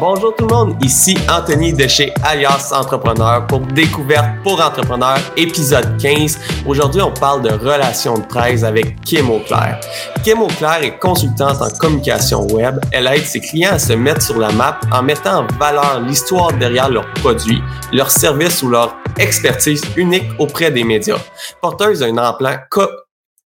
Bonjour tout le monde, ici Anthony de chez Alias Entrepreneur pour Découverte pour Entrepreneurs, épisode 15. Aujourd'hui, on parle de relations de presse avec Kim Auclair. Kim Auclair est consultante en communication web. Elle aide ses clients à se mettre sur la map en mettant en valeur l'histoire derrière leurs produits, leurs services ou leur expertise unique auprès des médias. Porteuse d'un emploi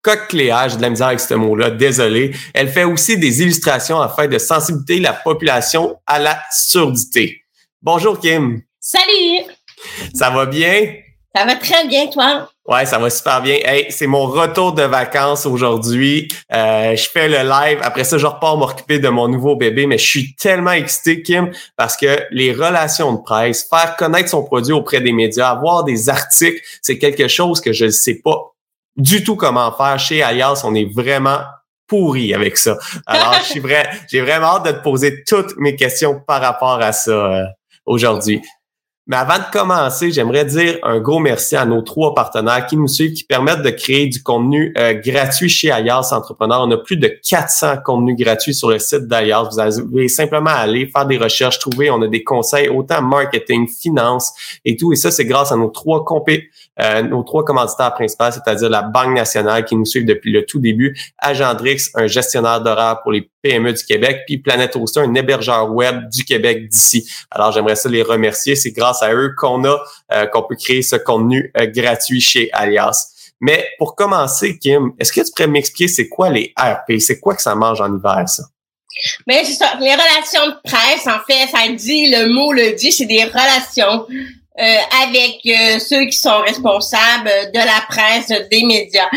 coqueléage, de la misère avec ce mot-là, désolé. Elle fait aussi des illustrations afin de sensibiliser la population à la surdité. Bonjour Kim. Salut. Ça va bien? Ça va très bien, toi? Ouais, ça va super bien. Hey, c'est mon retour de vacances aujourd'hui. Euh, je fais le live. Après ça, je repars m'occuper de mon nouveau bébé, mais je suis tellement excité, Kim, parce que les relations de presse, faire connaître son produit auprès des médias, avoir des articles, c'est quelque chose que je ne sais pas du tout comment faire. Chez Alias, on est vraiment pourri avec ça. Alors, je suis vrai, j'ai vraiment hâte de te poser toutes mes questions par rapport à ça euh, aujourd'hui. Mais avant de commencer, j'aimerais dire un gros merci à nos trois partenaires qui nous suivent, qui permettent de créer du contenu euh, gratuit chez Ayas Entrepreneur. On a plus de 400 contenus gratuits sur le site d'Ayas. Vous avez simplement aller faire des recherches, trouver. On a des conseils autant marketing, finance et tout. Et ça, c'est grâce à nos trois compé euh, nos trois commanditaires principaux, c'est-à-dire la Banque nationale qui nous suit depuis le tout début, Agendrix, un gestionnaire d'horaire pour les PME du Québec, puis Planet Hoster, un hébergeur web du Québec d'ici. Alors, j'aimerais ça les remercier. C'est grâce à eux qu'on a, euh, qu'on peut créer ce contenu euh, gratuit chez Alias. Mais pour commencer, Kim, est-ce que tu pourrais m'expliquer c'est quoi les RP? C'est quoi que ça mange en hiver, ça? Mais c'est ça. Les relations de presse, en fait, ça dit, le mot le dit, c'est des relations euh, avec ceux qui sont responsables de la presse, des médias.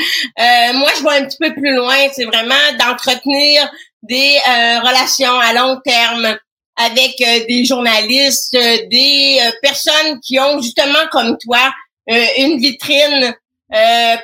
moi, je vois un petit peu plus loin, c'est vraiment d'entretenir des relations à long terme avec euh, des journalistes, euh, des euh, personnes qui ont justement comme toi une vitrine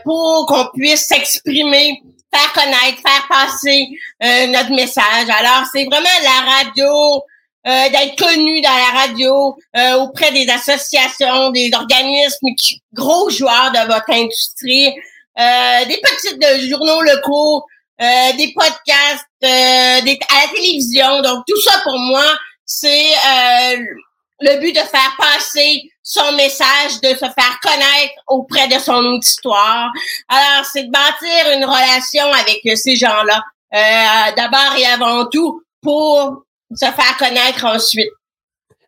pour qu'on puisse s'exprimer, faire connaître, faire passer notre message. Alors, c'est vraiment la radio, d'être connu dans la radio auprès des associations, des organismes, gros joueurs de votre industrie, des petits journaux locaux, des podcasts, des, à la télévision. Donc, tout ça, pour moi, c'est euh, le but de faire passer son message, de se faire connaître auprès de son auditoire. Alors, c'est de bâtir une relation avec ces gens-là, euh, d'abord et avant tout, pour se faire connaître ensuite.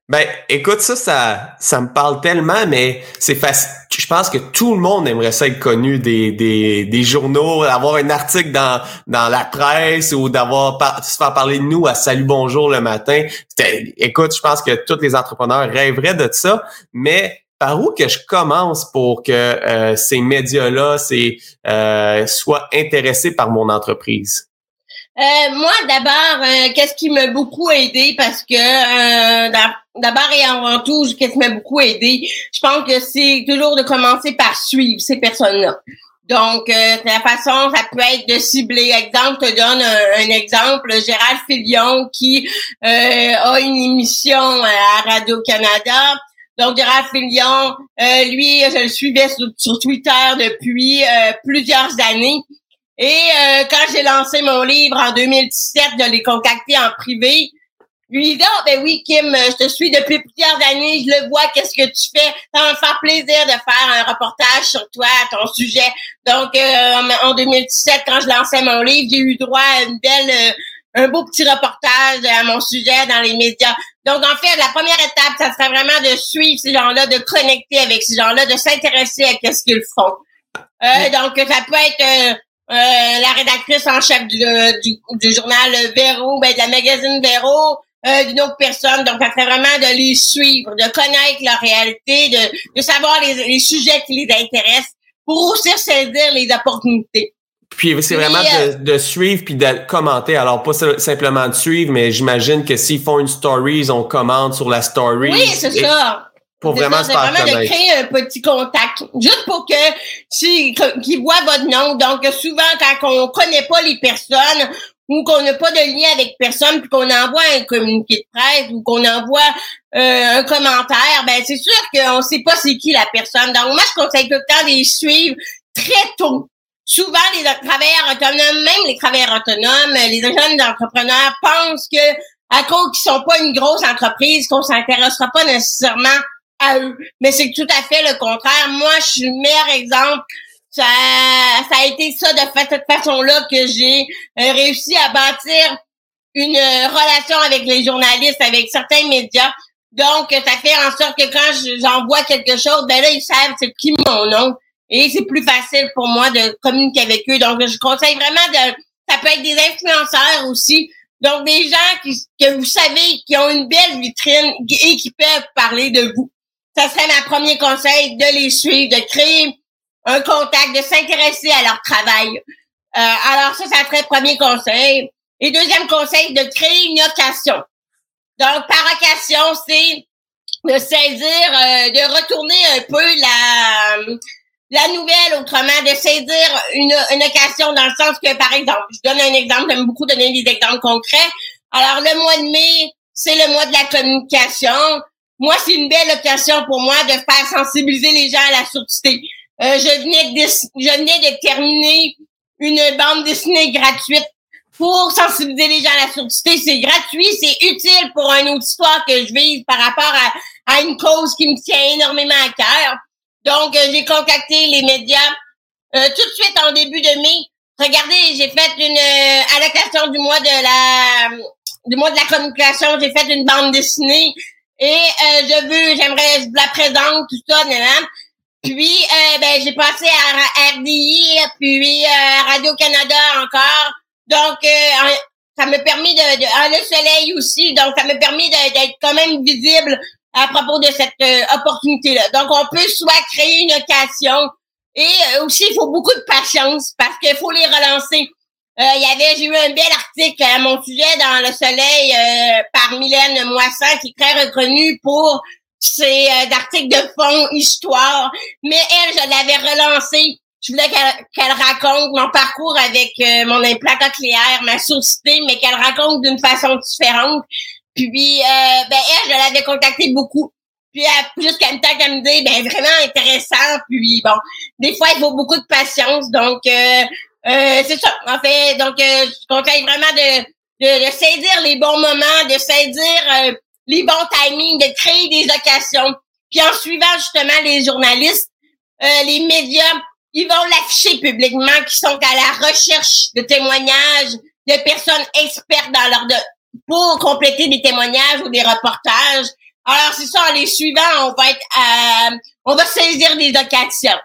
Ben, écoute, ça, ça, ça me parle tellement, mais c'est facile. Je pense que tout le monde aimerait ça être connu des, des, des journaux, avoir un article dans, dans la presse ou d'avoir se faire parler de nous à Salut Bonjour le matin. Écoute, je pense que tous les entrepreneurs rêveraient de ça, mais par où que je commence pour que euh, ces médias-là euh, soient intéressés par mon entreprise? Euh, moi, d'abord, euh, qu'est-ce qui m'a beaucoup aidé? Parce que euh, d'abord et avant tout, qu'est-ce qui m'a beaucoup aidé, je pense que c'est toujours de commencer par suivre ces personnes-là. Donc, la façon, ça peut être de cibler. Exemple, je te donne un, exemple. Gérald Filion qui a une émission à Radio-Canada. Donc, Gérald Filion, lui, je le suivais sur Twitter depuis plusieurs années. Et euh, quand j'ai lancé mon livre en 2017, de les contacter en privé, lui dit oh, ben oui, Kim, euh, je te suis depuis plusieurs années, je le vois, qu'est-ce que tu fais? Ça va me faire plaisir de faire un reportage sur toi, ton sujet. Donc, euh, en 2017, quand je lançais mon livre, j'ai eu droit à une belle, un beau petit reportage à mon sujet dans les médias. Donc, en fait, la première étape, ça serait vraiment de suivre ces gens-là, de connecter avec ces gens-là, de s'intéresser à ce qu'ils font. donc, ça peut être euh, la rédactrice en chef du, du, journal Véro, ben, de la magazine Véro, euh, d'une autre personne. Donc, ça fait vraiment de les suivre, de connaître leur réalité, de, de savoir les, les sujets qui les intéressent pour aussi saisir les opportunités. Puis c'est vraiment de, euh, de, suivre puis de commenter. Alors pas simplement de suivre, mais j'imagine que s'ils font une story, on commente sur la story. Oui, c'est ça. Pour vraiment C'est vraiment de créer un petit contact, juste pour que qu'ils voient votre nom. Donc souvent quand on connaît pas les personnes ou qu'on n'a pas de lien avec personne, puis qu'on envoie un communiqué de presse ou qu'on envoie euh, un commentaire, ben c'est sûr qu'on sait pas c'est qui la personne. Donc moi, je conseille tout le temps de les suivre très tôt. Souvent, les travailleurs autonomes, même les travailleurs autonomes, les jeunes entrepreneurs pensent que à cause qu'ils sont pas une grosse entreprise, qu'on s'intéressera pas nécessairement à eux. Mais c'est tout à fait le contraire. Moi, je suis le meilleur exemple ça, ça a été ça de cette façon-là que j'ai euh, réussi à bâtir une euh, relation avec les journalistes, avec certains médias. Donc, ça fait en sorte que quand j'envoie quelque chose, ben là, ils savent c'est qui mon nom. Et c'est plus facile pour moi de communiquer avec eux. Donc, je conseille vraiment de... Ça peut être des influenceurs aussi. Donc, des gens qui, que vous savez qui ont une belle vitrine et qui peuvent parler de vous. Ça serait ma premier conseil de les suivre, de créer un contact, de s'intéresser à leur travail. Euh, alors ça, ça serait premier conseil. Et deuxième conseil, de créer une occasion. Donc, par occasion, c'est de saisir, euh, de retourner un peu la la nouvelle autrement, de saisir une, une occasion dans le sens que, par exemple, je donne un exemple, j'aime beaucoup donner des exemples concrets. Alors, le mois de mai, c'est le mois de la communication. Moi, c'est une belle occasion pour moi de faire sensibiliser les gens à la surdité. Euh, je, venais de, je venais de terminer une bande dessinée gratuite pour sensibiliser les gens à la surdité. C'est gratuit, c'est utile pour un auditoire que je vise par rapport à, à, une cause qui me tient énormément à cœur. Donc, euh, j'ai contacté les médias euh, tout de suite en début de mai. Regardez, j'ai fait une à l'occasion du mois de la du mois de la communication, j'ai fait une bande dessinée et je veux, j'aimerais, je la présente, tout ça, puis, euh, ben, j'ai passé à RDI, puis euh, Radio-Canada encore. Donc, euh, ça m'a permis de, de ah, le soleil aussi. Donc, ça m'a permis d'être quand même visible à propos de cette euh, opportunité-là. Donc, on peut soit créer une occasion et aussi, il faut beaucoup de patience parce qu'il faut les relancer. Il y avait, j'ai eu un bel article à mon sujet dans Le Soleil par Mylène Moissan, qui est très reconnue pour c'est euh, d'articles de fond, histoire. Mais elle, je l'avais relancée. Je voulais qu'elle raconte mon parcours avec euh, mon implant cochléaire, ma sourdité, mais qu'elle raconte d'une façon différente. Puis, euh, ben elle, je l'avais contactée beaucoup. Puis jusqu'à une temps qu'elle me dit, ben vraiment intéressant. Puis bon, des fois, il faut beaucoup de patience. Donc, c'est ça. En fait, donc, je conseille vraiment de, de, de, saisir les bons moments, de saisir les bons timings, de créer des occasions. Puis en suivant justement les journalistes, euh, les médias, ils vont l'afficher publiquement, qui sont à la recherche de témoignages de personnes expertes dans leur de pour compléter des témoignages ou des reportages. Alors c'est ça, en les suivant, on va être, euh, on va saisir des occasions.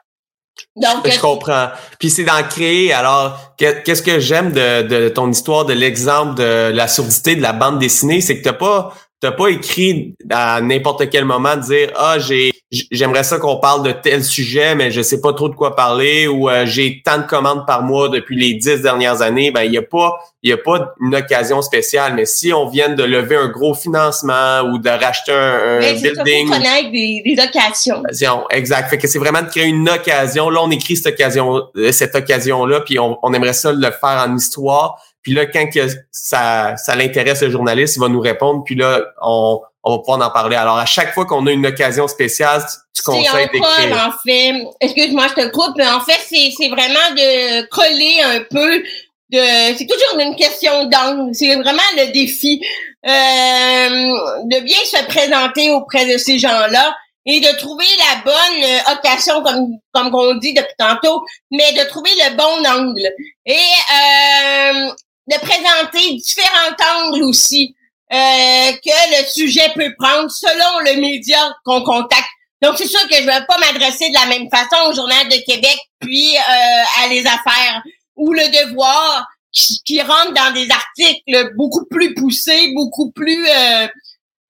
Donc, je comprends. Puis c'est d'en créer. Alors, qu'est-ce que j'aime de, de, ton histoire, de l'exemple de la surdité de la bande dessinée, c'est que t'as pas t'as pas écrit à n'importe quel moment de dire ah j'ai j'aimerais ça qu'on parle de tel sujet mais je sais pas trop de quoi parler ou euh, j'ai tant de commandes par mois depuis les dix dernières années ben il y a pas il y a pas une occasion spéciale. Mais si on vient de lever un gros financement ou de racheter un, un building connaître des, des occasions. Exact. Fait que c'est vraiment de créer une occasion. Là on écrit cette occasion euh, cette occasion là puis on, on aimerait ça le faire en histoire. Puis là, quand que ça, ça l'intéresse le journaliste, il va nous répondre. Puis là, on, on va pouvoir en parler. Alors, à chaque fois qu'on a une occasion spéciale, tu conseilles d'écrire. en fait, excuse-moi, je te coupe, mais en fait, c'est vraiment de coller un peu de... C'est toujours une question d'angle. C'est vraiment le défi euh, de bien se présenter auprès de ces gens-là et de trouver la bonne euh, occasion, comme comme on dit depuis tantôt, mais de trouver le bon angle. Et euh, de présenter différents angles aussi euh, que le sujet peut prendre selon le média qu'on contacte. Donc, c'est sûr que je ne vais pas m'adresser de la même façon au Journal de Québec puis euh, à Les Affaires ou Le Devoir qui, qui rentre dans des articles beaucoup plus poussés, beaucoup plus euh,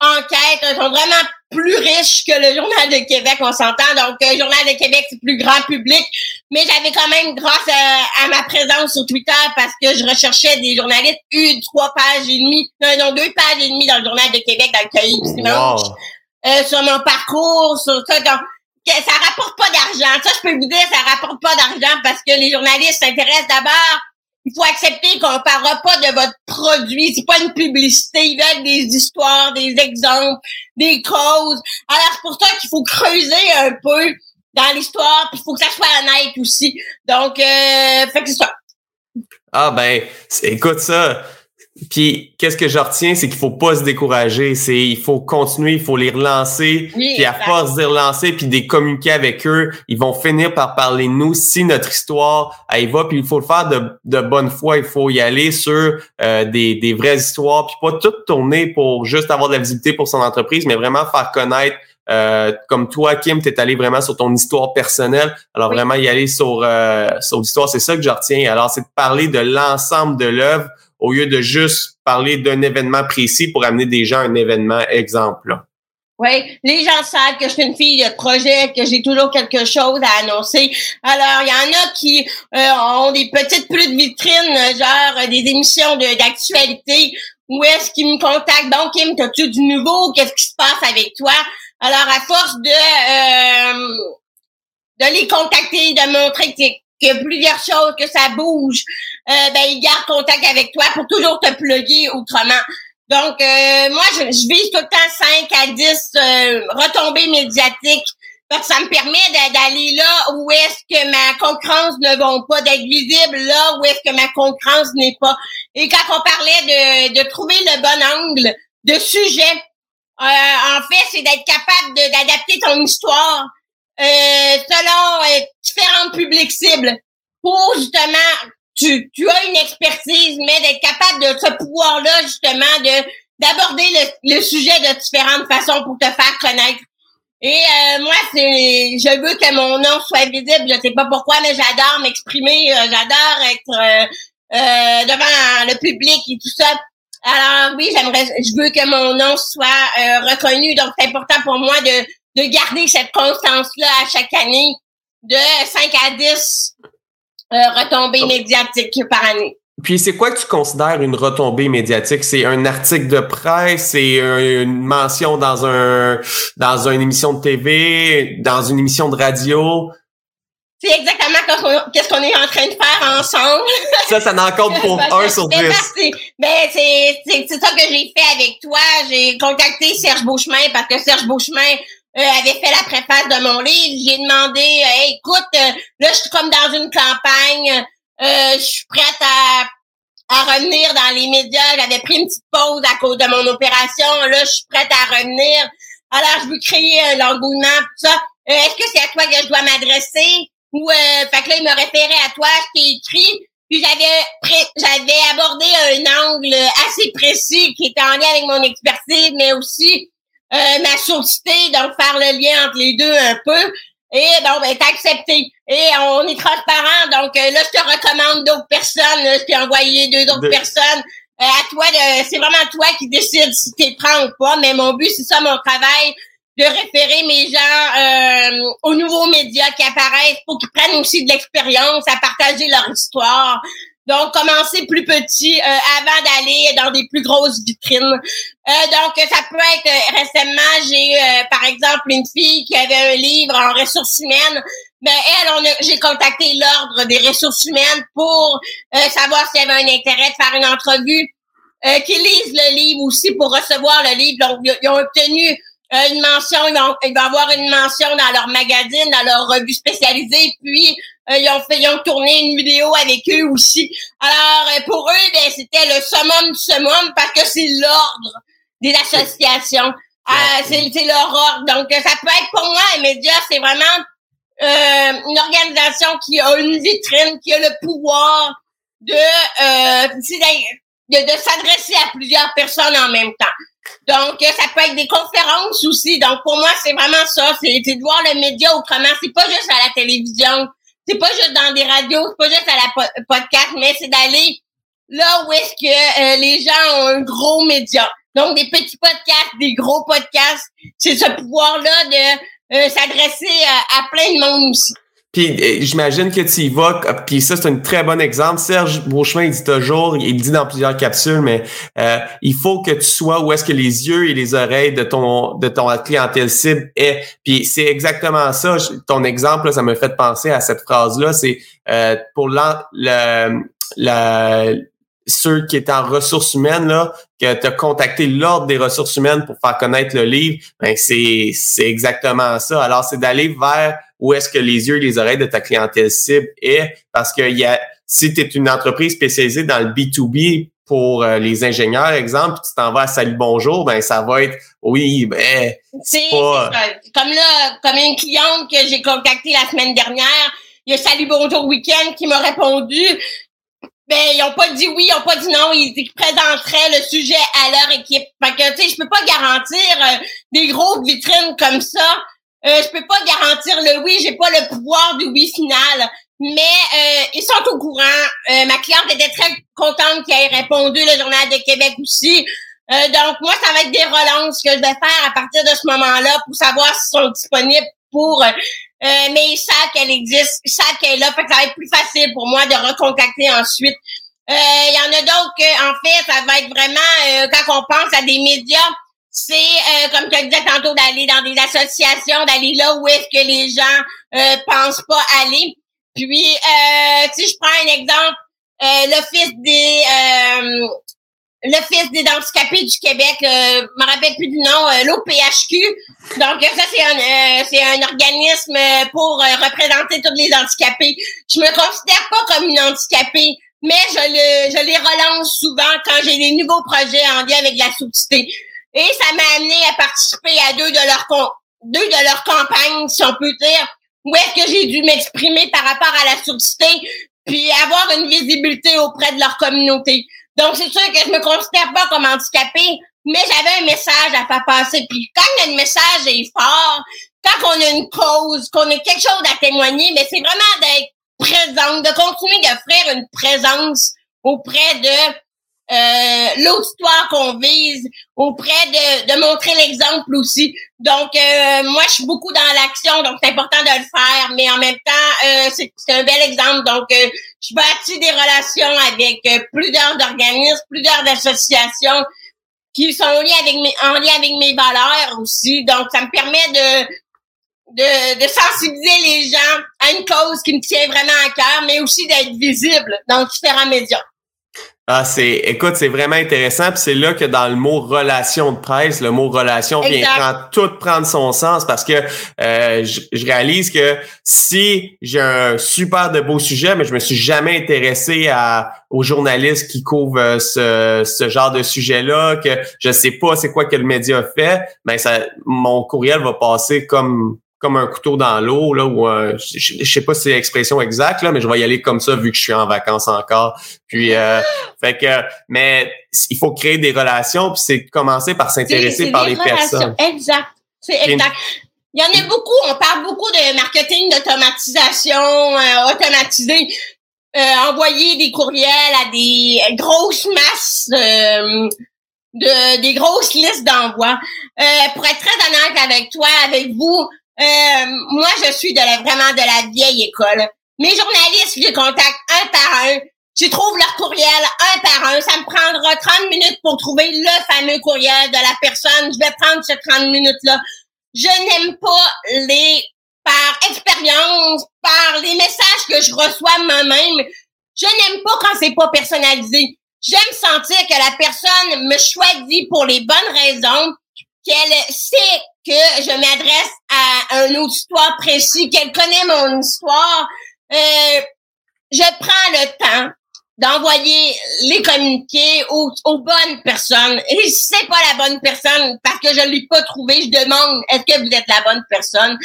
enquêtes, sont vraiment plus riches que le Journal de Québec, on s'entend. Donc, le Journal de Québec, c'est plus grand public. Mais j'avais quand même, grâce à, ma présence sur Twitter, parce que je recherchais des journalistes, eu trois pages et demie, non, non, deux pages et demie dans le Journal de Québec, dans le cahier du dimanche, euh, sur mon parcours, sur ça. Donc, ça rapporte pas d'argent. Ça, je peux vous dire, ça rapporte pas d'argent parce que les journalistes s'intéressent d'abord il faut accepter qu'on parlera pas de votre produit. C'est pas une publicité. Ils veulent des histoires, des exemples, des causes. Alors, c'est pour ça qu'il faut creuser un peu dans l'histoire, puis il faut que ça soit honnête aussi. Donc, euh, fait que c'est ça. Ah ben, écoute ça. Puis qu'est-ce que je retiens, c'est qu'il faut pas se décourager. C'est il faut continuer, il faut les relancer. puis à force de les relancer, puis de communiquer avec eux, ils vont finir par parler de nous si notre histoire elle va. Puis il faut le faire de, de bonne foi. Il faut y aller sur euh, des, des vraies histoires, puis pas tout tourner pour juste avoir de la visibilité pour son entreprise, mais vraiment faire connaître euh, comme toi, Kim, tu es allé vraiment sur ton histoire personnelle. Alors vraiment y aller sur, euh, sur l'histoire, c'est ça que je retiens. Alors, c'est de parler de l'ensemble de l'œuvre au lieu de juste parler d'un événement précis pour amener des gens à un événement exemple. Oui, les gens savent que je suis une fille de projet, que j'ai toujours quelque chose à annoncer. Alors, il y en a qui euh, ont des petites plus de vitrines, genre des émissions d'actualité, où est-ce qu'ils me contactent? Bon, Kim, as-tu du nouveau? Qu'est-ce qui se passe avec toi? Alors, à force de euh, de les contacter, de montrer qu'il y a plusieurs choses, que ça bouge, euh, ben ils gardent contact avec toi pour toujours te plugger autrement. Donc, euh, moi, je, je, vise tout le temps 5 à 10 euh, retombées médiatiques parce que ça me permet d'aller là où est-ce que ma concurrence ne va pas, d'être visible là où est-ce que ma concurrence n'est pas. Et quand on parlait de, de trouver le bon angle de sujet, euh, en fait, c'est d'être capable d'adapter ton histoire selon euh, différents publics cibles pour justement, tu, tu as une expertise, mais d'être capable de ce pouvoir-là, justement, de d'aborder le, le, sujet de différentes façons pour te faire connaître. Et moi, c'est, je veux que mon nom soit visible. Je sais pas pourquoi, mais j'adore m'exprimer. j'adore être devant le public et tout ça. Alors oui, j'aimerais, je veux que mon nom soit euh, reconnu. Donc c'est important pour moi de, de garder cette constance-là à chaque année de 5 à 10 euh, retombées médiatiques par année. Puis c'est quoi que tu considères une retombée médiatique? C'est un article de presse, c'est une mention dans un dans une émission de TV, dans une émission de radio? C'est exactement qu'est-ce qu'on est en train de faire ensemble. Ça, ça n'en compte pour un sur dix. Ben, c'est, ça que j'ai fait avec toi. J'ai contacté Serge Beauchemin parce que Serge Beauchemin avait fait la préface de mon livre. J'ai demandé, euh, écoute, euh, là, je suis comme dans une campagne. je suis prête à, à revenir dans les médias. J'avais pris une petite pause à cause de mon opération. Là, je suis prête à revenir. Alors, je veux créer un engouement, tout ça. Est-ce que c'est à toi que je dois m'adresser? Ou euh, fait que là, il me référait à toi, je t'ai écrit, puis j'avais j'avais abordé un angle assez précis qui était en lien avec mon expertise, mais aussi euh, ma sourcité, donc faire le lien entre les deux un peu. Et bon, ben, t'as accepté. Et on est transparent, donc euh, là, je te recommande d'autres personnes. Là, je t'ai envoyé deux autres personnes. Euh, à toi, c'est vraiment toi qui décides si t'es prends ou pas, mais mon but, c'est ça mon travail, de référer mes gens euh, aux nouveaux médias qui apparaissent pour qu'ils prennent aussi de l'expérience à partager leur histoire. Donc, commencer plus petit euh, avant d'aller dans des plus grosses vitrines. Euh, donc, ça peut être récemment, j'ai par exemple une fille qui avait un livre en ressources humaines. Ben elle, j'ai contacté l'ordre des ressources humaines pour savoir s'il y avait un intérêt de faire une entrevue. qui lisent le livre aussi pour recevoir le livre. Donc, ils ont obtenu euh, une mention, ils vont, ils vont avoir une mention dans leur magazine, dans leur revue spécialisée, puis euh, ils ont fait, ils ont tourné une vidéo avec eux aussi. Alors euh, pour eux, ben, c'était le summum du summum parce que c'est l'ordre des associations. Ah, c'est, leur ordre. Donc ça peut être pour moi un média, c'est vraiment une organisation qui a une vitrine, qui a le pouvoir de, de, de s'adresser à plusieurs personnes en même temps. Donc, ça peut être des conférences aussi. Donc, pour moi, c'est vraiment ça. C'est de voir le média autrement. C'est pas juste à la télévision. C'est pas juste dans des radios. C'est pas juste à la podcast, mais c'est d'aller là où est-ce que euh, les gens ont un gros média. Donc, des petits podcasts, des gros podcasts. C'est ce pouvoir-là de euh, s'adresser à, à plein de monde aussi. Puis euh, j'imagine que tu y vas, puis ça c'est un très bon exemple. Serge Beauchemin, il dit toujours, il dit dans plusieurs capsules, mais euh, il faut que tu sois où est-ce que les yeux et les oreilles de ton de ton clientèle cible est. Puis c'est exactement ça. Ton exemple, ça me fait penser à cette phrase-là. C'est euh, pour le, la, ceux qui étaient en ressources humaines, là, que tu as contacté l'Ordre des ressources humaines pour faire connaître le livre, ben c'est, c'est exactement ça. Alors, c'est d'aller vers où est-ce que les yeux et les oreilles de ta clientèle cible est, parce que y a, si tu es une entreprise spécialisée dans le B2B pour euh, les ingénieurs, exemple, tu t'en vas à Salut Bonjour, ben ça va être oui, ben c'est pas... comme là, comme une cliente que j'ai contactée la semaine dernière, il y a Salut Bonjour Week-end qui m'a répondu ben ils ont pas dit oui, ils ont pas dit non, ils, présenteraient le sujet à leur équipe. Fait que tu sais, je peux pas garantir euh, des grosses vitrines comme ça. Euh, je peux pas garantir le oui, j'ai pas le pouvoir du oui final. Mais euh, ils sont au courant. Euh, ma cliente était très contente qu'elle ait répondu, le Journal de Québec aussi. donc, moi, ça va être des relances que je vais faire à partir de ce moment-là pour savoir s'ils sont disponibles pour euh, mais ils savent qu'elle existe, ils savent qu'elle est là, fait que ça va être plus facile pour moi de recontacter ensuite. Euh, il y en a d'autres que, en fait, ça va être vraiment, euh, quand on pense à des médias, c'est, comme tu disais tantôt, d'aller dans des associations, d'aller là où est-ce que les gens euh, pensent pas aller. Puis, si je prends un exemple, l'Office des l'Office des handicapés du Québec, euh, je me rappelle plus du nom, euh, l'OPHQ. Donc ça c'est un euh, c'est un organisme pour euh, représenter tous les handicapés. Je me considère pas comme une handicapée, mais je le je les relance souvent quand j'ai des nouveaux projets en lien avec la surdité. Et ça m'a amené à participer à deux de leurs deux de leurs campagnes, si on peut dire, où est-ce que j'ai dû m'exprimer par rapport à la surdité, puis avoir une visibilité auprès de leur communauté. Donc, c'est sûr que je me considère pas comme handicapée, mais j'avais un message à faire passer. Puis quand le message est fort, quand on a une cause, qu'on a quelque chose à témoigner, mais c'est vraiment d'être présente, de continuer d'offrir une présence auprès de euh, l'auditoire qu'on vise, auprès de, de montrer l'exemple aussi. Donc, euh, moi, je suis beaucoup dans l'action, donc c'est important de le faire, mais en même temps, euh, c'est un bel exemple. Donc, euh, je bâtis des relations avec euh, plusieurs organismes, plusieurs associations qui sont lien avec mes, en lien avec mes valeurs aussi. Donc, ça me permet de, de, de sensibiliser les gens à une cause qui me tient vraiment à cœur, mais aussi d'être visible dans différents médias. Ah, c'est, écoute, c'est vraiment intéressant. Puis c'est là que dans le mot relation de presse, le mot relation vient prendre, tout prendre son sens parce que euh, je, réalise que si j'ai un super de beau sujet, mais je me suis jamais intéressé à aux journalistes qui couvrent euh, ce, ce genre de sujet-là, que je sais pas c'est quoi que le média fait, ben ça, mon courriel va passer comme comme un couteau dans l'eau là ou je, sais pas si c'est l'expression exacte là mais je vais y aller comme ça vu que je suis en vacances encore. Puis euh, fait que mais il faut créer des relations puis c'est commencer par s'intéresser par les personnes. exact. C'est exact. Il y en a beaucoup. On parle beaucoup de marketing d'automatisation euh, automatisé euh, envoyer des courriels à des grosses masses euh, de des grosses listes d'envoi pour être très honnête avec toi avec vous euh, moi, je suis de la, vraiment de la vieille école. Mes journalistes, je les contacte un par un. Je trouve leur courriel un par un. Ça me prendra 30 minutes pour trouver le fameux courriel de la personne. Je vais prendre ces 30 minutes-là. Je n'aime pas les, par expérience, par les messages que je reçois moi-même, je n'aime pas quand c'est pas personnalisé. J'aime sentir que la personne me choisit pour les bonnes raisons, qu'elle sait que je m'adresse à un auditoire précis, qu'elle connaît mon histoire, euh, je prends le temps d'envoyer les communiqués aux, aux, bonnes personnes. Et si c'est pas la bonne personne, parce que je l'ai pas trouvé, je demande est-ce que vous êtes la bonne personne?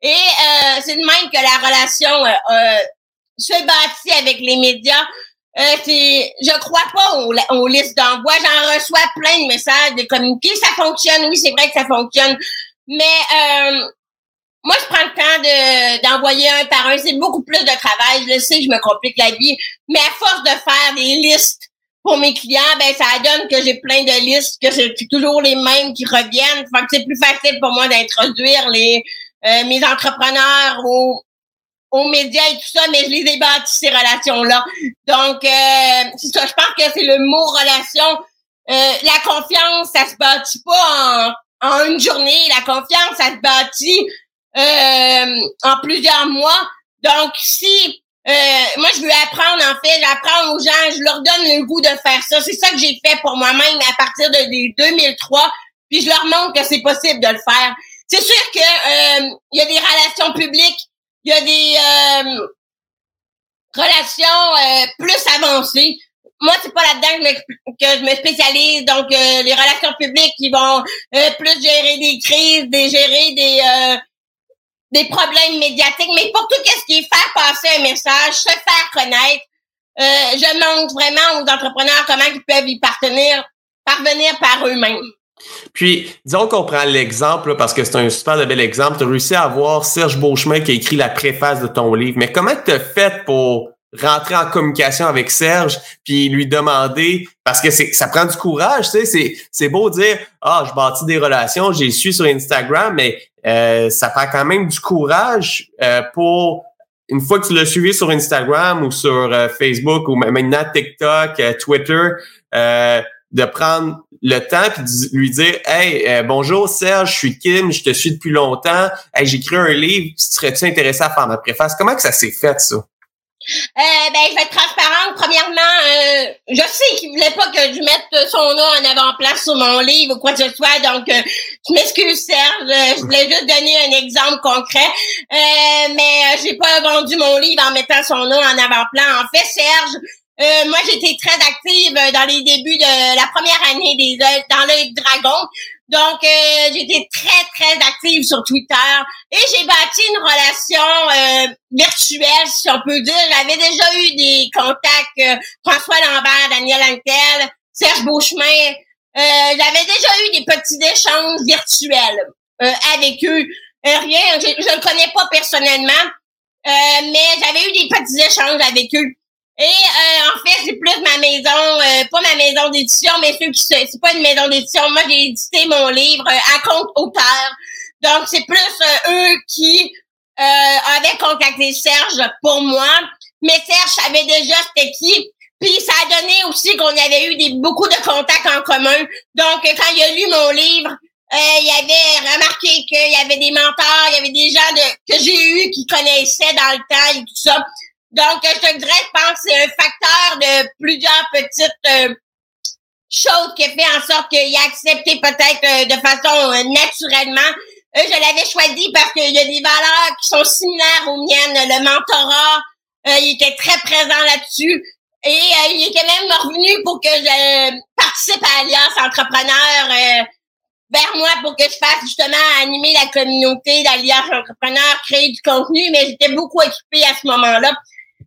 Et euh, c'est de même que la relation euh, euh se bâtit avec les médias. Euh, c'est, je crois pas aux, listes d'envoi. J'en reçois plein de messages, de communiqués. Ça fonctionne, oui, c'est vrai que ça fonctionne. Mais euh, moi, je prends le temps de, d'envoyer un par un. C'est beaucoup plus de travail. Je le sais, je me complique la vie. Mais à force de faire des listes pour mes clients, ben ça donne que j'ai plein de listes, que c'est toujours les mêmes qui reviennent. Fait que c'est plus facile pour moi d'introduire les euh, mes entrepreneurs aux, aux médias et tout ça, mais je les ai bâtis ces relations-là. Donc, euh, c'est ça, je pense que c'est le mot relation. Euh, la confiance, ça se bâtit pas en en une journée. La confiance, ça se bâtit euh, en plusieurs mois. Donc, si moi, je veux apprendre, en fait, j'apprends aux gens, je leur donne le goût de faire ça. C'est ça que j'ai fait pour moi-même à partir de, 2003. Puis je leur montre que c'est possible de le faire. C'est sûr que il y a des relations publiques, il y a des relations plus avancées moi, c'est pas là-dedans que, je me spécialise. Donc, euh, les relations publiques qui vont euh, plus gérer des crises, des gérer des euh, des problèmes médiatiques, mais pour tout ce qui est faire passer un message, se faire connaître, je montre vraiment aux entrepreneurs comment ils peuvent y parvenir, parvenir par eux-mêmes. Puis, disons qu'on prend l'exemple, parce que c'est un super bel exemple, tu as réussi à avoir Serge Beauchemin qui a écrit la préface de ton livre, mais comment tu as fait pour rentrer en communication avec Serge puis lui demander parce que c'est ça prend du courage tu sais c'est c'est beau dire ah je bâtis des relations j'ai su sur Instagram mais euh, ça prend quand même du courage euh, pour une fois que tu l'as suivi sur Instagram ou sur euh, Facebook ou maintenant TikTok Twitter de prendre le temps puis de lui dire hey bonjour Serge je suis Kim je te suis depuis longtemps hey j'écris un livre serais-tu intéressé à faire ma préface comment que ça s'est fait ça? Euh, ben, je vais être transparente. Premièrement, euh, je sais qu'il voulait pas que je mette son nom en avant-place sur mon livre ou quoi que ce soit, donc euh, je m'excuse Serge. Euh, je voulais juste donner un exemple concret, mais j'ai pas vendu mon livre en mettant son nom en avant-plan. En fait, Serge, moi j'étais très active dans les débuts de la première année des dans le dragon. Donc, euh, j'étais très, très active sur Twitter et j'ai bâti une relation euh, virtuelle, si on peut dire. J'avais déjà eu des contacts, euh, François Lambert, Daniel Antel, Serge Beauchemin. j'avais déjà eu des petits échanges virtuels avec eux. rien, je ne le connais pas personnellement, mais j'avais eu des petits échanges avec eux. Et euh, en fait, c'est plus ma maison, euh, pas ma maison d'édition, mais ceux qui c'est pas une maison d'édition. Moi, j'ai édité mon livre euh, à compte auteur. Donc, c'est plus eux qui avaient contacté Serge pour moi. Mais Serge savait déjà c'était qui. Puis ça a donné aussi qu'on avait eu des, beaucoup de contacts en commun. Donc, quand il a lu mon livre, il avait remarqué qu'il y avait des mentors, il y avait des gens de, que j'ai eu qui connaissaient dans le temps et tout ça. Donc, je te dirais, je pense que c'est un facteur de plusieurs petites euh, choses qui fait en sorte qu'il a accepté peut-être euh, de façon euh, naturellement. je l'avais choisi parce qu'il y a des valeurs qui sont similaires aux miennes. Le mentorat, il était très présent là-dessus. Et il était même revenu pour que je participe à Alliance Entrepreneur vers moi pour que je fasse justement animer la communauté d'Alliance Entrepreneur, créer du contenu, mais j'étais beaucoup occupée à ce moment-là.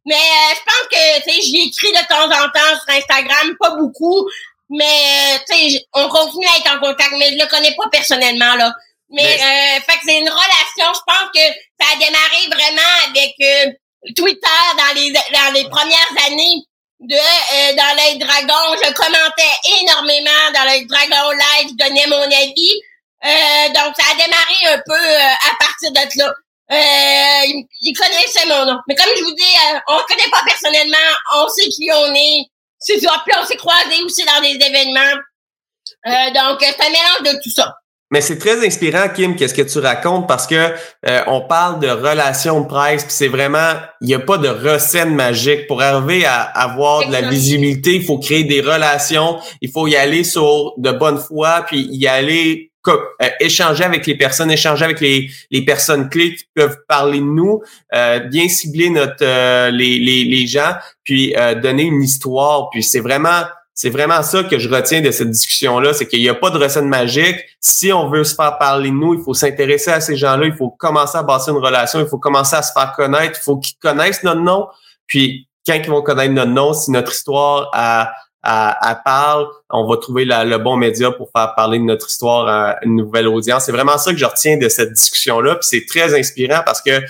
Mais euh, je pense que, tu sais, j'y écris de temps en temps sur Instagram, pas beaucoup, mais, euh, tu sais, on continue à être en contact, mais je le connais pas personnellement, là. Mais, Euh, fait que c'est une relation, je pense que ça a démarré vraiment avec euh, Twitter dans les dans les premières années de dans les dragons. Je commentais énormément dans les dragons live, je donnais mon avis. donc, ça a démarré un peu à partir de là. Euh, il, connaissait mon nom. Mais comme je vous dis, euh, on ne connaît pas personnellement, on sait qui on est. C'est ça. Puis on s'est croisés aussi dans des événements. Euh, donc, c'est un mélange de tout ça. Mais c'est très inspirant, Kim, qu'est-ce que tu racontes parce que euh, on parle de relations de presse, puis c'est vraiment, il n'y a pas de recette magique pour arriver à avoir de la visibilité. Il faut créer des relations, il faut y aller sur de bonne foi, puis y aller euh, échanger avec les personnes, échanger avec les, les personnes clés qui peuvent parler de nous, euh, bien cibler notre euh, les, les, les, gens, puis donner une histoire. Puis c'est vraiment c'est vraiment ça que je retiens de cette discussion-là, c'est qu'il n'y a pas de recette magique. Si on veut se faire parler de nous, il faut s'intéresser à ces gens-là, il faut commencer à bâtir une relation, il faut commencer à se faire connaître, il faut qu'ils connaissent notre nom. Puis quand ils vont connaître notre nom, si notre histoire a à, parle, on va trouver le bon média pour faire parler de notre histoire à une nouvelle audience. C'est vraiment ça que je retiens de cette discussion-là. Puis c'est très inspirant parce que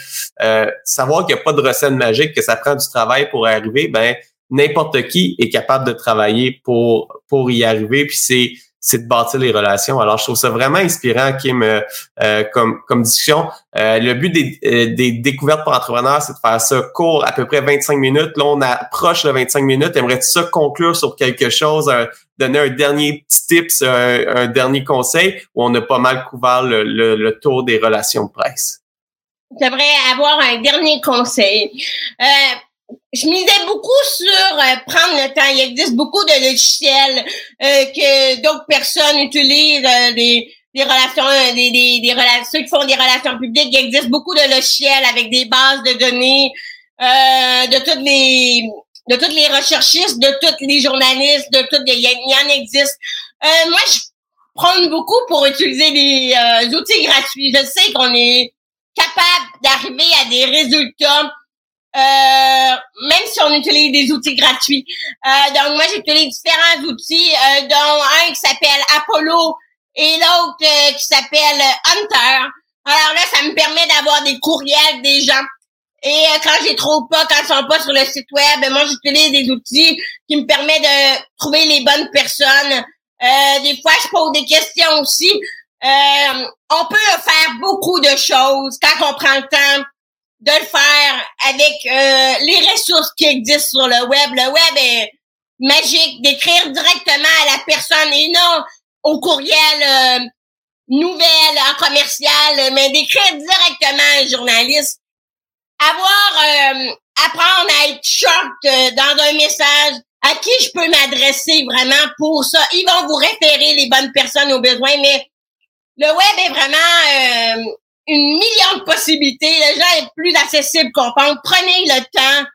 euh, savoir qu'il n'y a pas de recette magique, que ça prend du travail pour arriver, ben n'importe qui est capable de travailler pour pour y arriver. Puis c'est c'est de bâtir les relations. Alors, je trouve ça vraiment inspirant, Kim, euh, euh comme, comme discussion. Euh, le but des, euh, des découvertes pour entrepreneurs, c'est de faire ça court, à peu près 25 minutes. Là, on approche de 25 minutes. Aimerais-tu ça conclure sur quelque chose, donner un dernier petit tips, un, dernier conseil, où on a pas mal couvert le, le, tour des relations de presse? J'aimerais avoir un dernier conseil. Je misais beaucoup sur euh, prendre le temps. Il existe beaucoup de logiciels euh, que d'autres personnes utilisent, euh, des, des relations, des, des, des relations, ceux qui font des relations publiques. Il existe beaucoup de logiciels avec des bases de données de toutes les de toutes les recherchistes, de tous les journalistes, de toutes il y, en existe. moi, je prends beaucoup pour utiliser des outils gratuits. Je sais qu'on est capable d'arriver à des résultats euh, même si on utilise des outils gratuits. Euh, donc, moi, j'utilise différents outils, euh, dont un qui s'appelle Apollo et l'autre euh, qui s'appelle Hunter. Alors là, ça me permet d'avoir des courriels des gens. Et quand j'ai trop pas, quand ils sont pas sur le site web, moi, j'utilise des outils qui me permettent de trouver les bonnes personnes. des fois, je pose des questions aussi. on peut faire beaucoup de choses quand on prend le temps de le faire avec euh, les ressources qui existent sur le web. Le web est magique, d'écrire directement à la personne et non au courriel euh, nouvelle en commercial, mais d'écrire directement à un journaliste. Avoir, euh, apprendre à être short dans un message, à qui je peux m'adresser vraiment pour ça? Ils vont vous référer les bonnes personnes aux besoins, mais le web est vraiment une million de possibilités. Le gens est plus accessible qu'on pense. Prenez le temps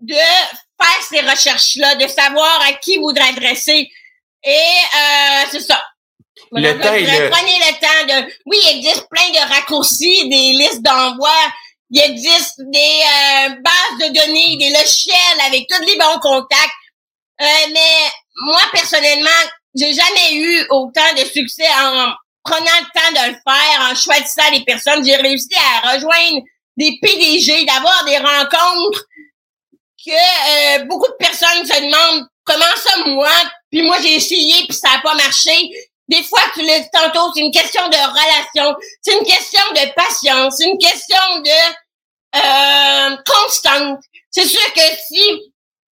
de faire ces recherches-là, de savoir à qui vous adresser. Et euh, c'est ça. Le temps Prenez le temps de... Oui, il existe plein de raccourcis, des listes d'envoi. Il existe des euh, bases de données, des logiciels avec tous les bons contacts. Euh, mais moi, personnellement, j'ai jamais eu autant de succès en prenant le temps de le faire, en choisissant les personnes, j'ai réussi à rejoindre des PDG, d'avoir des rencontres que euh, beaucoup de personnes se demandent comment ça moi, puis moi j'ai essayé puis ça n'a pas marché. Des fois, tu le dis tantôt, c'est une question de relation, c'est une question de patience, c'est une question de euh, constante. C'est sûr que si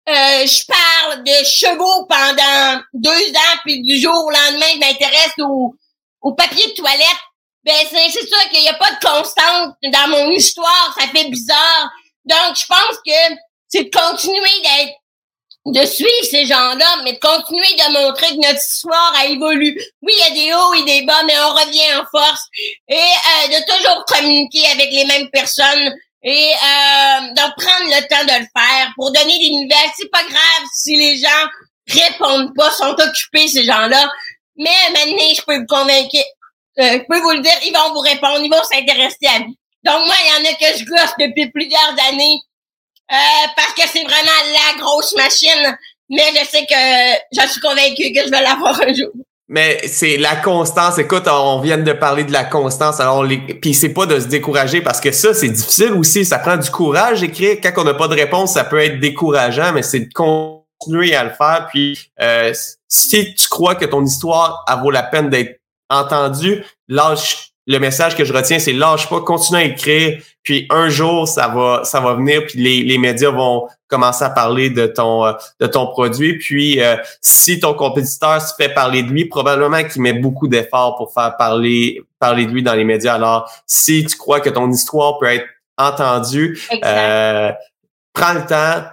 euh, je parle de chevaux pendant deux ans, puis du jour au lendemain, je m'intéresse aux, au papier de toilette, ben c'est sûr qu'il n'y a pas de constante dans mon histoire, ça fait bizarre. Donc, je pense que c'est de continuer d'être de suivre ces gens-là, mais de continuer de montrer que notre histoire a évolué. Oui, il y a des hauts et des bas, mais on revient en force. Et euh, de toujours communiquer avec les mêmes personnes et euh, de prendre le temps de le faire pour donner des nouvelles. C'est pas grave si les gens répondent pas, sont occupés, ces gens-là. Mais maintenant, je peux vous convaincre, euh, je peux vous le dire, ils vont vous répondre, ils vont s'intéresser à vous. Donc moi, il y en a que je gosse depuis plusieurs années euh, parce que c'est vraiment la grosse machine. Mais je sais que je suis convaincue que je vais l'avoir un jour. Mais c'est la constance. Écoute, on vient de parler de la constance. Alors, les... puis c'est pas de se décourager parce que ça, c'est difficile aussi. Ça prend du courage d'écrire. Quand on n'a pas de réponse, ça peut être décourageant, mais c'est de continuer à le faire. Puis euh, si tu crois que ton histoire a vaut la peine d'être entendue, lâche le message que je retiens, c'est lâche pas, continue à écrire, puis un jour ça va ça va venir, puis les, les médias vont commencer à parler de ton euh, de ton produit. Puis euh, si ton compétiteur se fait parler de lui, probablement qu'il met beaucoup d'efforts pour faire parler parler de lui dans les médias. Alors si tu crois que ton histoire peut être entendue, euh, prends le temps,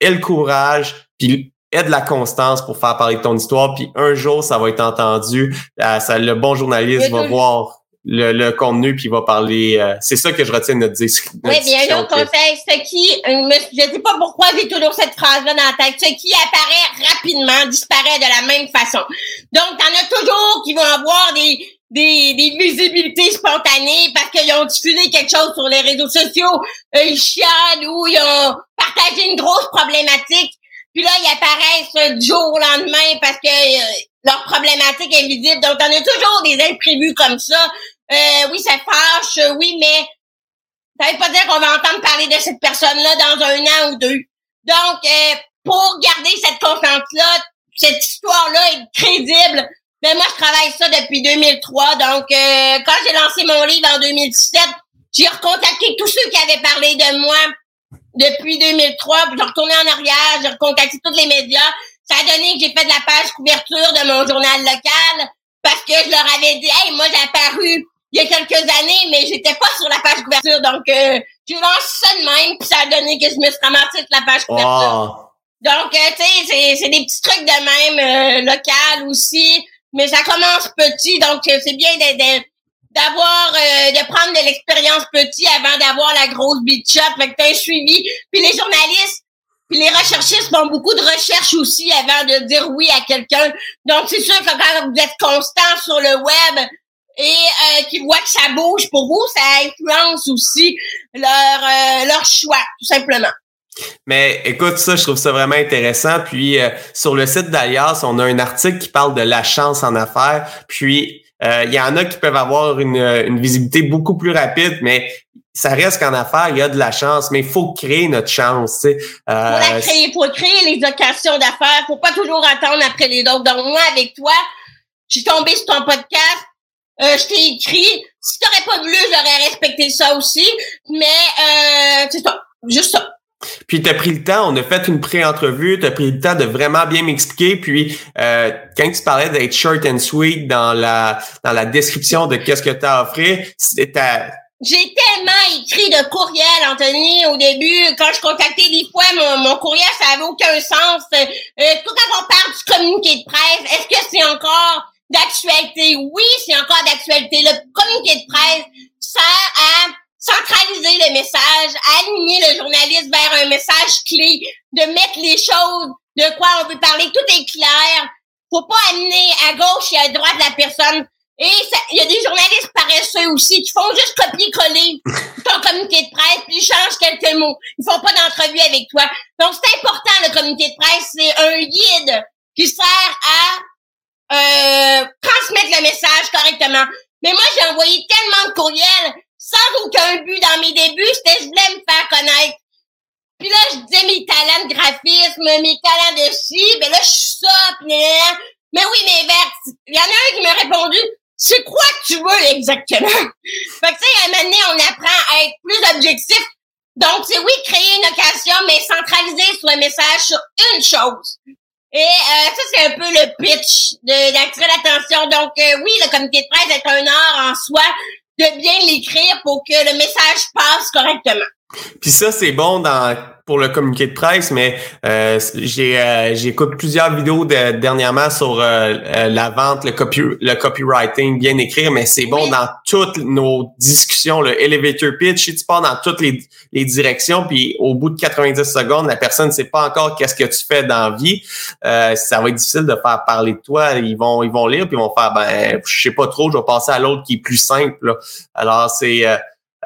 aie le courage, puis aie de la constance pour faire parler de ton histoire, puis un jour, ça va être entendu. Euh, ça, le bon journaliste va voir le, le, contenu puis il va parler. Euh, c'est ça que je retiens de notre, discussion. Oui, bien un autre conseil, ce qui, euh, je sais pas pourquoi j'ai toujours cette phrase-là dans la tête, ce qui apparaît rapidement disparaît de la même façon. Donc, t'en as toujours qui vont avoir des, des, des visibilités spontanées parce qu'ils ont diffusé quelque chose sur les réseaux sociaux, ils chialent ou ils ont partagé une grosse problématique puis là, ils apparaissent du jour au lendemain parce que euh, leur problématique est visible. Donc, on a toujours des imprévus comme ça. Euh, oui, ça fâche, oui, mais ça veut pas dire qu'on va entendre parler de cette personne-là dans un an ou deux. Donc, euh, pour garder cette confiance-là, cette histoire-là est crédible, ben moi, je travaille ça depuis 2003. Donc, quand j'ai lancé mon livre en 2017, j'ai recontacté tous ceux qui avaient parlé de moi depuis 2003, puis j'ai retourné en arrière, j'ai recontacté tous les médias. Ça a donné que j'ai fait de la page couverture de mon journal local parce que je leur avais dit, hey, moi j'ai apparu il y a quelques années, mais j'étais pas sur la page couverture. Donc, euh, je lance ça de même, puis ça a donné que je me suis ramassée sur la page couverture. Donc, euh, tu sais, c'est des petits trucs de même, euh, local aussi. Mais ça commence petit, donc c'est bien d'avoir de prendre de l'expérience petit avant d'avoir la grosse beat shot. Fait que t'as un suivi. Puis les journalistes, puis les recherchistes font beaucoup de recherches aussi avant de dire oui à quelqu'un. Donc, c'est sûr que quand vous êtes constant sur le web et euh, qu'ils voient que ça bouge pour vous, ça influence aussi leur, euh, leur choix, tout simplement. Mais écoute, ça, je trouve ça vraiment intéressant. Puis euh, sur le site d'Alias, on a un article qui parle de la chance en affaires. Puis euh, il y en a qui peuvent avoir une, une visibilité beaucoup plus rapide, mais ça reste qu'en affaires, il y a de la chance, mais il faut créer notre chance. Sais. Euh, faut la créer, faut créer les occasions d'affaires. Faut pas toujours attendre après les autres. Donc moi, avec toi, je suis tombée sur ton podcast. Euh, je t'ai écrit. Si t'aurais pas voulu, j'aurais respecté ça aussi. Mais euh, c'est ça, juste ça. Puis tu as pris le temps, on a fait une pré-entrevue, tu as pris le temps de vraiment bien m'expliquer. Puis euh, quand tu parlais d'être short and sweet dans la dans la description de qu'est-ce que tu as offert, c'était j'ai tellement écrit de courriels, Anthony, au début. Quand je contactais des fois, mon, mon courriel, ça avait aucun sens. Euh, quand on parle du communiqué de presse, est-ce que c'est encore d'actualité? Oui, c'est encore d'actualité. Le communiqué de presse sert à centraliser le message, aligner le journaliste vers un message clé, de mettre les choses, de quoi on veut parler. Tout est clair. Faut pas amener à gauche et à droite la personne et il y a des journalistes paresseux aussi qui font juste copier-coller ton communiqué de presse, puis ils changent quelques mots. Ils font pas d'entrevue avec toi. Donc, c'est important, le communiqué de presse. C'est un guide qui sert à euh, transmettre le message correctement. Mais moi, j'ai envoyé tellement de courriels sans aucun but dans mes débuts. C'était je voulais me faire connaître. Puis là, je disais mes talents de graphisme, mes talents de ci, ben là, je suis ça, pis mais oui, mais Vert, il y en a un qui m'a répondu, c'est quoi que tu veux exactement? fait que, tu sais, à un moment donné, on apprend à être plus objectif. Donc, c'est oui, créer une occasion, mais centraliser sur le message sur une chose. Et euh, ça, c'est un peu le pitch d'attirer l'attention. Donc, euh, oui, le comité de presse est un art en soi de bien l'écrire pour que le message passe correctement. Puis ça, c'est bon dans pour le communiqué de presse, mais euh, j'ai euh, j'écoute plusieurs vidéos de, dernièrement sur euh, euh, la vente, le copy le copywriting, bien écrire, mais c'est bon dans toutes nos discussions, le elevator pitch, si tu pars dans toutes les, les directions, puis au bout de 90 secondes, la personne ne sait pas encore qu'est-ce que tu fais dans la vie, ça va être difficile de faire parler de toi. Ils vont ils vont lire puis ils vont faire ben je sais pas trop, je vais passer à l'autre qui est plus simple. Alors c'est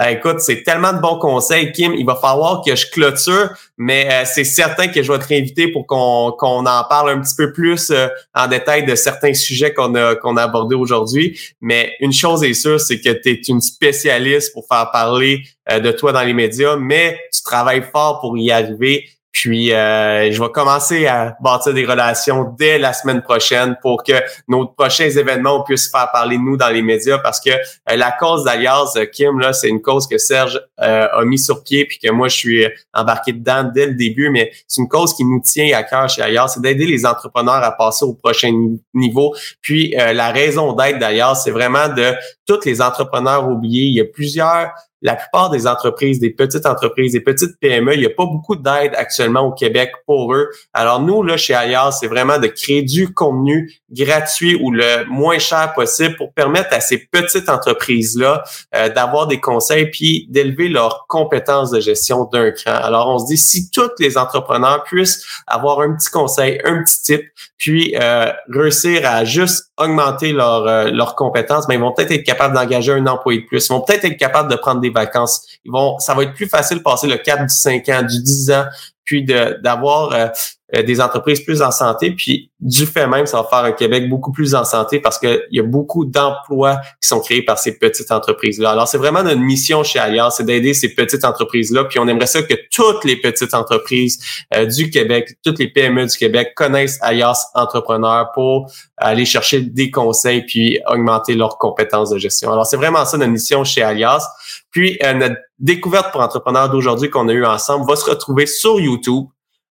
euh, écoute, c'est tellement de bons conseils, Kim. Il va falloir que je clôture, mais euh, c'est certain que je vais te réinviter pour qu'on en parle un petit peu plus euh, en détail de certains sujets qu'on a qu'on a abordés aujourd'hui. Mais une chose est sûre, c'est que tu es une spécialiste pour faire parler de toi dans les médias, mais tu travailles fort pour y arriver. Puis, euh, je vais commencer à bâtir des relations dès la semaine prochaine pour que nos prochains événements puissent faire parler de nous dans les médias parce que euh, la cause d'Alias, euh, Kim, là, c'est une cause que Serge a mis sur pied puis que moi, je suis embarqué dedans dès le début, mais c'est une cause qui nous tient à cœur chez Alias, c'est d'aider les entrepreneurs à passer au prochain niveau. Puis, la raison d'être d'Alias, c'est vraiment de tous les entrepreneurs oubliés. Il y a plusieurs la plupart des entreprises, des petites entreprises, des petites PME, il n'y a pas beaucoup d'aide actuellement au Québec pour eux. Alors nous, là, chez Alias, c'est vraiment de créer du contenu gratuit ou le moins cher possible pour permettre à ces petites entreprises-là euh, d'avoir des conseils puis d'élever leurs compétences de gestion d'un cran. Alors on se dit, si tous les entrepreneurs puissent avoir un petit conseil, un petit tip, puis euh, réussir à juste augmenter leur, euh, leurs compétences, mais ben, ils vont peut-être être capables d'engager un employé de plus. Ils vont peut-être être capables de prendre des vacances. Ils vont, ça va être plus facile de passer le 4 du 5 ans, du 10 ans, puis d'avoir euh, euh, des entreprises plus en santé. Puis du fait même, ça va faire un Québec beaucoup plus en santé parce qu'il y a beaucoup d'emplois qui sont créés par ces petites entreprises-là. Alors, c'est vraiment notre mission chez Alias, c'est d'aider ces petites entreprises-là. Puis on aimerait ça que toutes les petites entreprises euh, du Québec, toutes les PME du Québec connaissent Alias Entrepreneur pour aller chercher des conseils puis augmenter leurs compétences de gestion. Alors, c'est vraiment ça notre mission chez Alias. Puis, euh, notre découverte pour entrepreneurs d'aujourd'hui qu'on a eu ensemble va se retrouver sur YouTube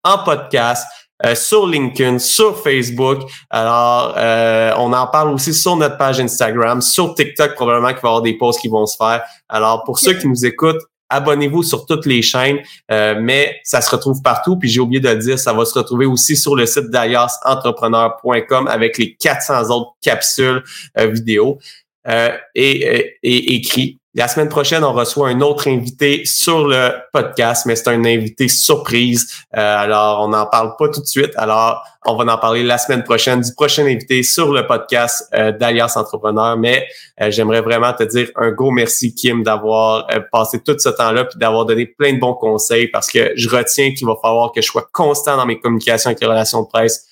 en podcast. euh, sur LinkedIn, sur Facebook. Alors, euh, on en parle aussi sur notre page Instagram, sur TikTok, probablement qu'il va y avoir des posts qui vont se faire. Alors, pour ceux qui nous écoutent, abonnez-vous sur toutes les chaînes, euh, mais ça se retrouve partout. Puis j'ai oublié de le dire, ça va se retrouver aussi sur le site d'aliasentrepreneur.com avec les 400 autres capsules vidéo et, et écrits. La semaine prochaine, on reçoit un autre invité sur le podcast, mais c'est un invité surprise. Euh, alors, on n'en parle pas tout de suite. Alors, on va en parler la semaine prochaine du prochain invité sur le podcast euh, d'Alias Entrepreneur. Mais euh, j'aimerais vraiment te dire un gros merci, Kim, d'avoir passé tout ce temps-là puis d'avoir donné plein de bons conseils parce que je retiens qu'il va falloir que je sois constant dans mes communications avec les relations de presse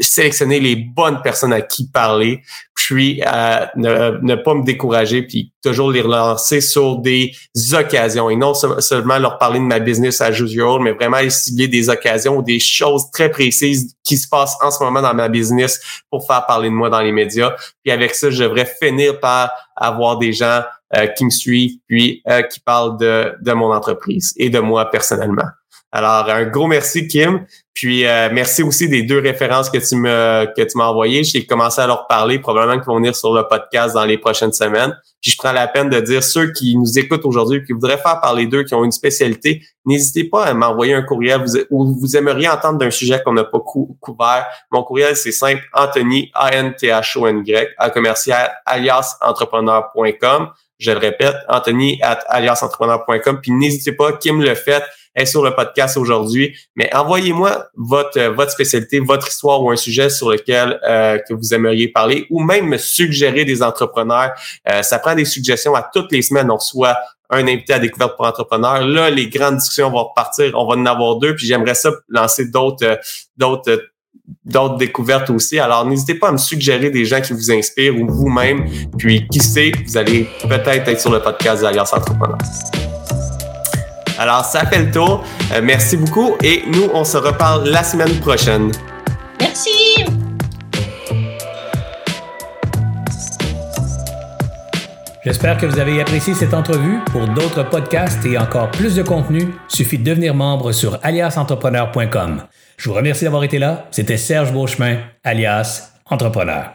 sélectionner les bonnes personnes à qui parler, puis euh, ne, ne, pas me décourager, puis toujours les relancer sur des occasions et non seulement leur parler de ma business à usual, mais vraiment cibler des occasions ou des choses très précises qui se passent en ce moment dans ma business pour faire parler de moi dans les médias. Puis avec ça, je devrais finir par avoir des gens euh, qui me suivent, puis euh, qui parlent de, de mon entreprise et de moi personnellement. Alors, un gros merci, Kim. Puis euh, merci aussi des deux références que tu me que tu m'as envoyées. J'ai commencé à leur parler, probablement qu'ils vont venir sur le podcast dans les prochaines semaines. Puis je prends la peine de dire ceux qui nous écoutent aujourd'hui, qui voudraient faire parler d'eux, qui ont une spécialité, n'hésitez pas à m'envoyer un courriel vous, ou vous aimeriez entendre d'un sujet qu'on n'a pas couvert. Mon courriel, c'est simple, Anthony, A-N-T-H-O-N-Y, à commercial aliasentrepreneur.com. Je le répète, Anthony at aliasentrepreneur.com. Puis n'hésitez pas, Kim le fait est sur le podcast aujourd'hui. Mais envoyez-moi votre votre spécialité, votre histoire ou un sujet sur lequel euh, que vous aimeriez parler, ou même me suggérer des entrepreneurs. Euh, ça prend des suggestions à toutes les semaines. On reçoit un invité à découverte pour entrepreneurs. Là, les grandes discussions vont repartir. On va en avoir deux. Puis j'aimerais ça lancer d'autres euh, d'autres d'autres découvertes aussi. Alors, n'hésitez pas à me suggérer des gens qui vous inspirent ou vous-même. Puis, qui sait, vous allez peut-être être sur le podcast d'Alliance Entrepreneurs. Alors, ça fait le tour. Euh, merci beaucoup et nous, on se reparle la semaine prochaine. Merci. J'espère que vous avez apprécié cette entrevue. Pour d'autres podcasts et encore plus de contenu, suffit de devenir membre sur aliasentrepreneur.com. Je vous remercie d'avoir été là. C'était Serge Beauchemin, alias Entrepreneur.